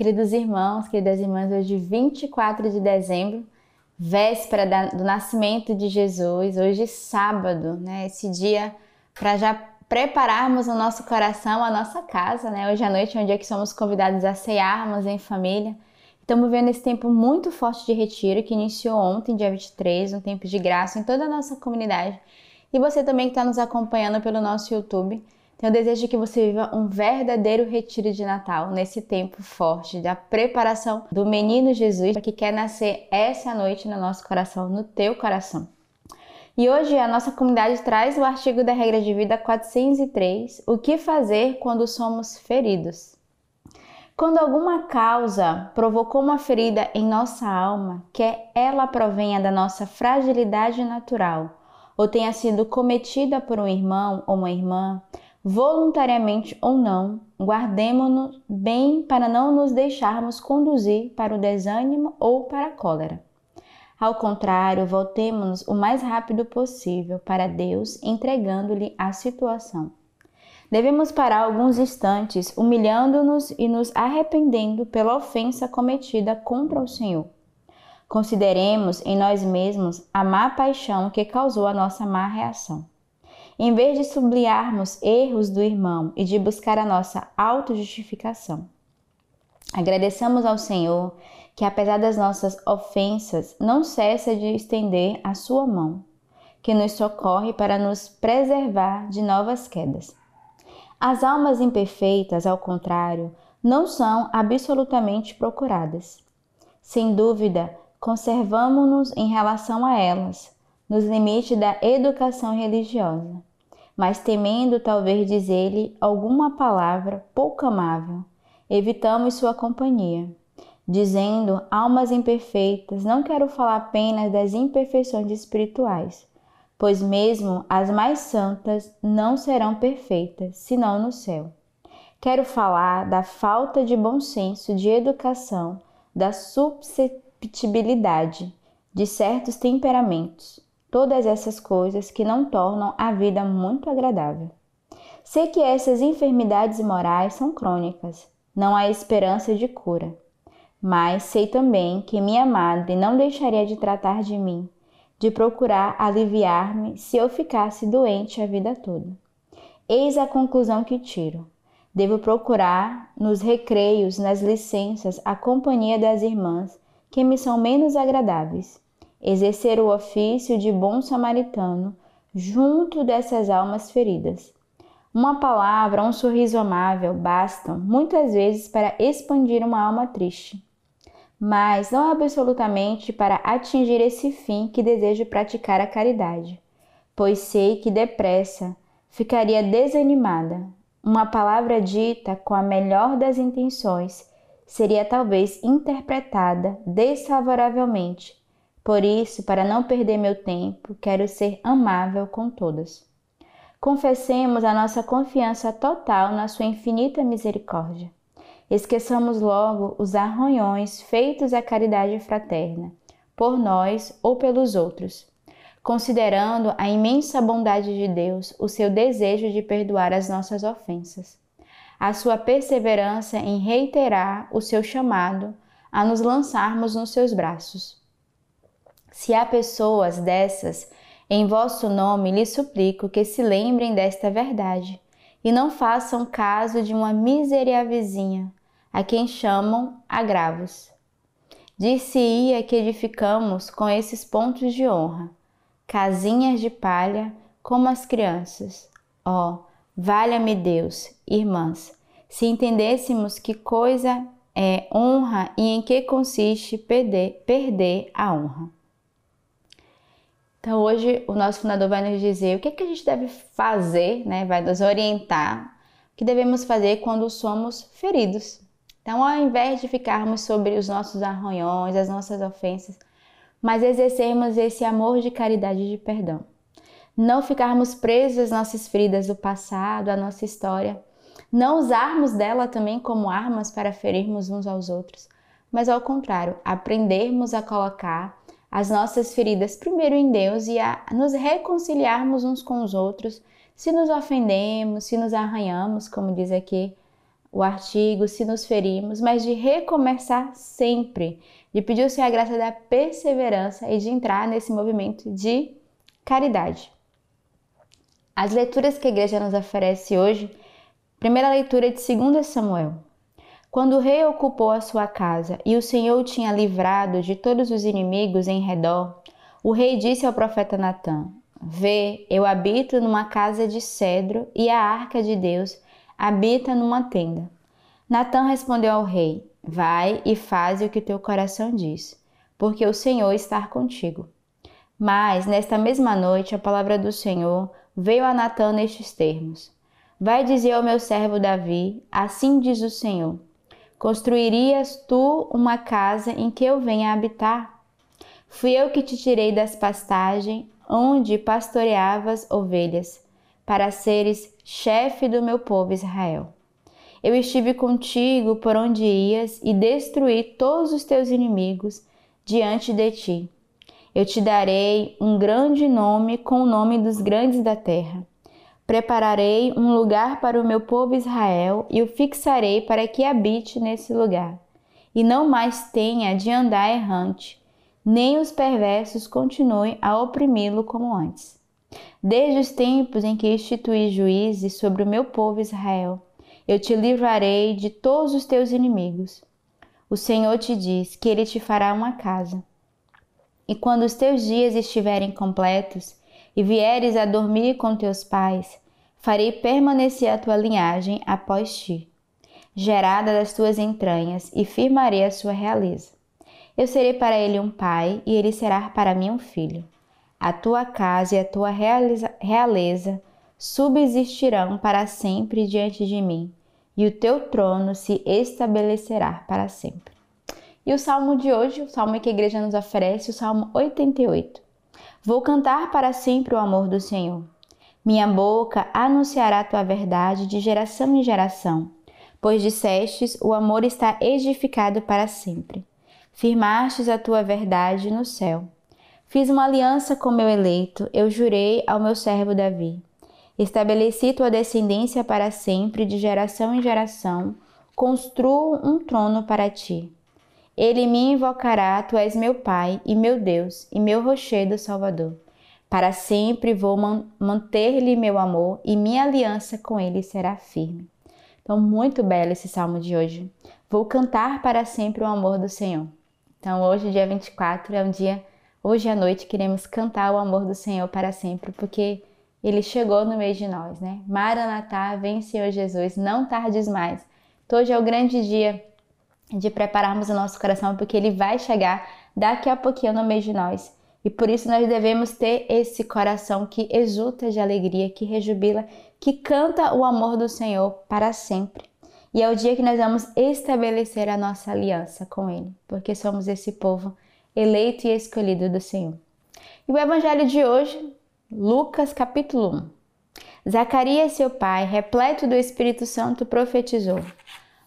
Queridos irmãos, queridas irmãs, hoje 24 de dezembro, véspera do nascimento de Jesus, hoje sábado, né? Esse dia para já prepararmos o nosso coração, a nossa casa, né? Hoje à noite é um dia que somos convidados a cearmos em família. Estamos vivendo esse tempo muito forte de retiro que iniciou ontem, dia 23, um tempo de graça em toda a nossa comunidade. E você também que está nos acompanhando pelo nosso YouTube. Tenho desejo de que você viva um verdadeiro retiro de Natal nesse tempo forte da preparação do menino Jesus que quer nascer essa noite no nosso coração, no teu coração. E hoje a nossa comunidade traz o artigo da regra de vida 403, o que fazer quando somos feridos. Quando alguma causa provocou uma ferida em nossa alma, quer ela provenha da nossa fragilidade natural ou tenha sido cometida por um irmão ou uma irmã, voluntariamente ou não, guardemo-nos bem para não nos deixarmos conduzir para o desânimo ou para a cólera. Ao contrário, voltemos-nos o mais rápido possível para Deus, entregando-lhe a situação. Devemos parar alguns instantes, humilhando-nos e nos arrependendo pela ofensa cometida contra o Senhor. Consideremos em nós mesmos a má paixão que causou a nossa má reação. Em vez de sublinharmos erros do irmão e de buscar a nossa autojustificação, agradeçamos ao Senhor que, apesar das nossas ofensas, não cessa de estender a sua mão, que nos socorre para nos preservar de novas quedas. As almas imperfeitas, ao contrário, não são absolutamente procuradas. Sem dúvida, conservamos-nos em relação a elas, nos limites da educação religiosa mas temendo talvez dizer-lhe alguma palavra pouco amável, evitamos sua companhia. Dizendo, almas imperfeitas, não quero falar apenas das imperfeições espirituais, pois mesmo as mais santas não serão perfeitas, senão no céu. Quero falar da falta de bom senso, de educação, da susceptibilidade de certos temperamentos, todas essas coisas que não tornam a vida muito agradável. Sei que essas enfermidades morais são crônicas, não há esperança de cura. Mas sei também que minha madre não deixaria de tratar de mim, de procurar aliviar-me se eu ficasse doente a vida toda. Eis a conclusão que tiro. Devo procurar nos recreios, nas licenças, a companhia das irmãs que me são menos agradáveis exercer o ofício de bom samaritano junto dessas almas feridas. Uma palavra, um sorriso amável bastam muitas vezes para expandir uma alma triste, mas não absolutamente para atingir esse fim que desejo praticar a caridade, pois sei que depressa ficaria desanimada. Uma palavra dita com a melhor das intenções seria talvez interpretada desfavoravelmente por isso, para não perder meu tempo, quero ser amável com todas. Confessemos a nossa confiança total na Sua infinita misericórdia. Esqueçamos logo os arranhões feitos à caridade fraterna, por nós ou pelos outros, considerando a imensa bondade de Deus, o seu desejo de perdoar as nossas ofensas, a sua perseverança em reiterar o seu chamado a nos lançarmos nos seus braços se há pessoas dessas, em vosso nome lhes suplico que se lembrem desta verdade e não façam caso de uma miseria vizinha, a quem chamam agravos. Disse-ia que edificamos com esses pontos de honra, casinhas de palha como as crianças. Oh, valha-me Deus, irmãs, se entendêssemos que coisa é honra e em que consiste perder, perder a honra. Então hoje o nosso fundador vai nos dizer o que, é que a gente deve fazer, né? vai nos orientar o que devemos fazer quando somos feridos. Então, ao invés de ficarmos sobre os nossos arranhões, as nossas ofensas, mas exercermos esse amor de caridade e de perdão. Não ficarmos presos às nossas feridas do passado, à nossa história. Não usarmos dela também como armas para ferirmos uns aos outros, mas ao contrário, aprendermos a colocar as nossas feridas primeiro em Deus e a nos reconciliarmos uns com os outros, se nos ofendemos, se nos arranhamos, como diz aqui o artigo, se nos ferimos, mas de recomeçar sempre, de pedir Senhor a graça da perseverança e de entrar nesse movimento de caridade. As leituras que a igreja nos oferece hoje, primeira leitura de 2 Samuel. Quando o rei ocupou a sua casa e o Senhor o tinha livrado de todos os inimigos em redor, o rei disse ao profeta Natã: Vê, eu habito numa casa de cedro e a arca de Deus habita numa tenda. Natã respondeu ao rei: Vai e faz o que teu coração diz, porque o Senhor está contigo. Mas, nesta mesma noite, a palavra do Senhor veio a Natã nestes termos: Vai dizer ao meu servo Davi: Assim diz o Senhor Construirias tu uma casa em que eu venha habitar? Fui eu que te tirei das pastagens onde pastoreavas ovelhas, para seres chefe do meu povo Israel. Eu estive contigo por onde ias e destruí todos os teus inimigos diante de ti. Eu te darei um grande nome com o nome dos grandes da terra. Prepararei um lugar para o meu povo Israel e o fixarei para que habite nesse lugar, e não mais tenha de andar errante, nem os perversos continuem a oprimi-lo como antes. Desde os tempos em que instituí juízes sobre o meu povo Israel, eu te livrarei de todos os teus inimigos. O Senhor te diz que ele te fará uma casa. E quando os teus dias estiverem completos e vieres a dormir com teus pais, farei permanecer a tua linhagem após ti, gerada das tuas entranhas, e firmarei a sua realeza. Eu serei para ele um pai, e ele será para mim um filho. A tua casa e a tua realeza, realeza subsistirão para sempre diante de mim, e o teu trono se estabelecerá para sempre. E o salmo de hoje, o salmo que a igreja nos oferece, o salmo 88. Vou cantar para sempre o amor do Senhor. Minha boca anunciará a tua verdade de geração em geração, pois dissestes: o amor está edificado para sempre. Firmastes a tua verdade no céu. Fiz uma aliança com meu eleito, eu jurei ao meu servo Davi. Estabeleci tua descendência para sempre, de geração em geração, construo um trono para ti. Ele me invocará, tu és meu Pai e meu Deus e meu rochedo Salvador. Para sempre vou manter-lhe meu amor e minha aliança com ele será firme. Então, muito belo esse salmo de hoje. Vou cantar para sempre o amor do Senhor. Então, hoje, dia 24, é um dia, hoje à noite, queremos cantar o amor do Senhor para sempre, porque ele chegou no meio de nós, né? Maranatá, vem Senhor Jesus, não tardes mais. Então, hoje é o grande dia de prepararmos o nosso coração, porque ele vai chegar daqui a pouquinho no meio de nós. E por isso nós devemos ter esse coração que exulta de alegria, que rejubila, que canta o amor do Senhor para sempre. E é o dia que nós vamos estabelecer a nossa aliança com Ele, porque somos esse povo eleito e escolhido do Senhor. E o evangelho de hoje, Lucas capítulo 1. Zacarias, seu pai, repleto do Espírito Santo, profetizou: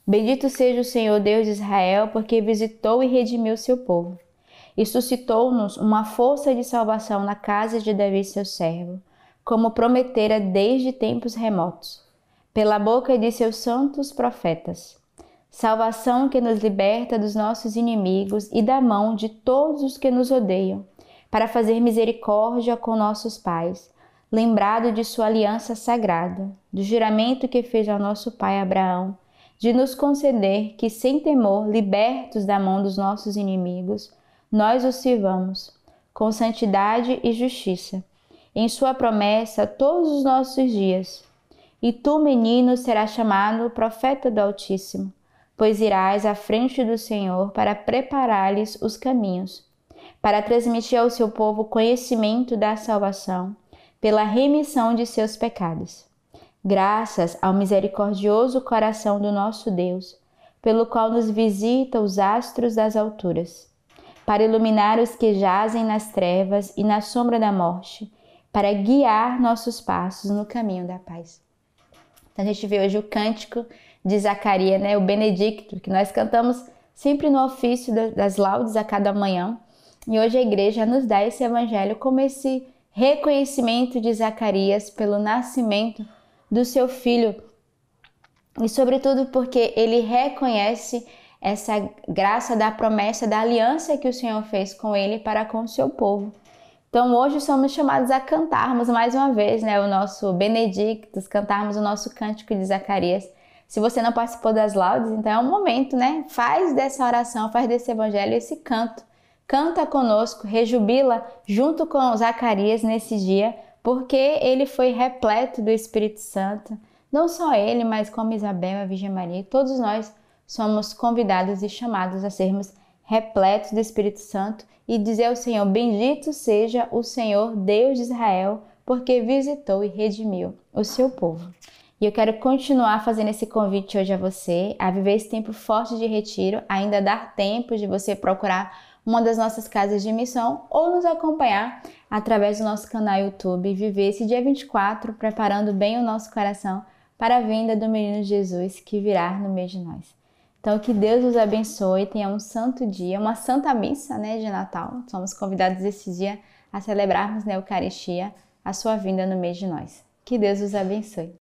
Bendito seja o Senhor Deus de Israel, porque visitou e redimiu seu povo e suscitou-nos uma força de salvação na casa de Davi, seu servo, como prometera desde tempos remotos, pela boca de seus santos profetas. Salvação que nos liberta dos nossos inimigos e da mão de todos os que nos odeiam, para fazer misericórdia com nossos pais, lembrado de sua aliança sagrada, do juramento que fez ao nosso pai Abraão, de nos conceder que, sem temor, libertos da mão dos nossos inimigos, nós o sirvamos com santidade e justiça, em Sua promessa todos os nossos dias. E tu, menino, serás chamado profeta do Altíssimo, pois irás à frente do Senhor para preparar-lhes os caminhos, para transmitir ao seu povo conhecimento da salvação, pela remissão de seus pecados. Graças ao misericordioso coração do nosso Deus, pelo qual nos visita os astros das alturas para iluminar os que jazem nas trevas e na sombra da morte, para guiar nossos passos no caminho da paz. Então, a gente vê hoje o cântico de Zacarias, né, o Benedicto, que nós cantamos sempre no ofício das laudes a cada manhã. E hoje a igreja nos dá esse evangelho como esse reconhecimento de Zacarias pelo nascimento do seu filho e, sobretudo, porque ele reconhece essa graça da promessa da aliança que o Senhor fez com ele para com o seu povo. Então, hoje somos chamados a cantarmos mais uma vez, né, o nosso Benedictus, cantarmos o nosso cântico de Zacarias. Se você não participou das laudes, então é um momento, né? Faz dessa oração, faz desse evangelho esse canto. Canta conosco, rejubila junto com Zacarias nesse dia, porque ele foi repleto do Espírito Santo. Não só ele, mas como Isabel, a Virgem Maria, todos nós somos convidados e chamados a sermos repletos do Espírito Santo e dizer ao Senhor: Bendito seja o Senhor, Deus de Israel, porque visitou e redimiu o seu povo. E eu quero continuar fazendo esse convite hoje a você a viver esse tempo forte de retiro, ainda dar tempo de você procurar uma das nossas casas de missão ou nos acompanhar através do nosso canal YouTube viver esse dia 24 preparando bem o nosso coração para a vinda do menino Jesus que virá no meio de nós. Então, que Deus os abençoe, tenha um santo dia, uma santa missa né, de Natal. Somos convidados esse dia a celebrarmos na Eucaristia a sua vinda no meio de nós. Que Deus os abençoe.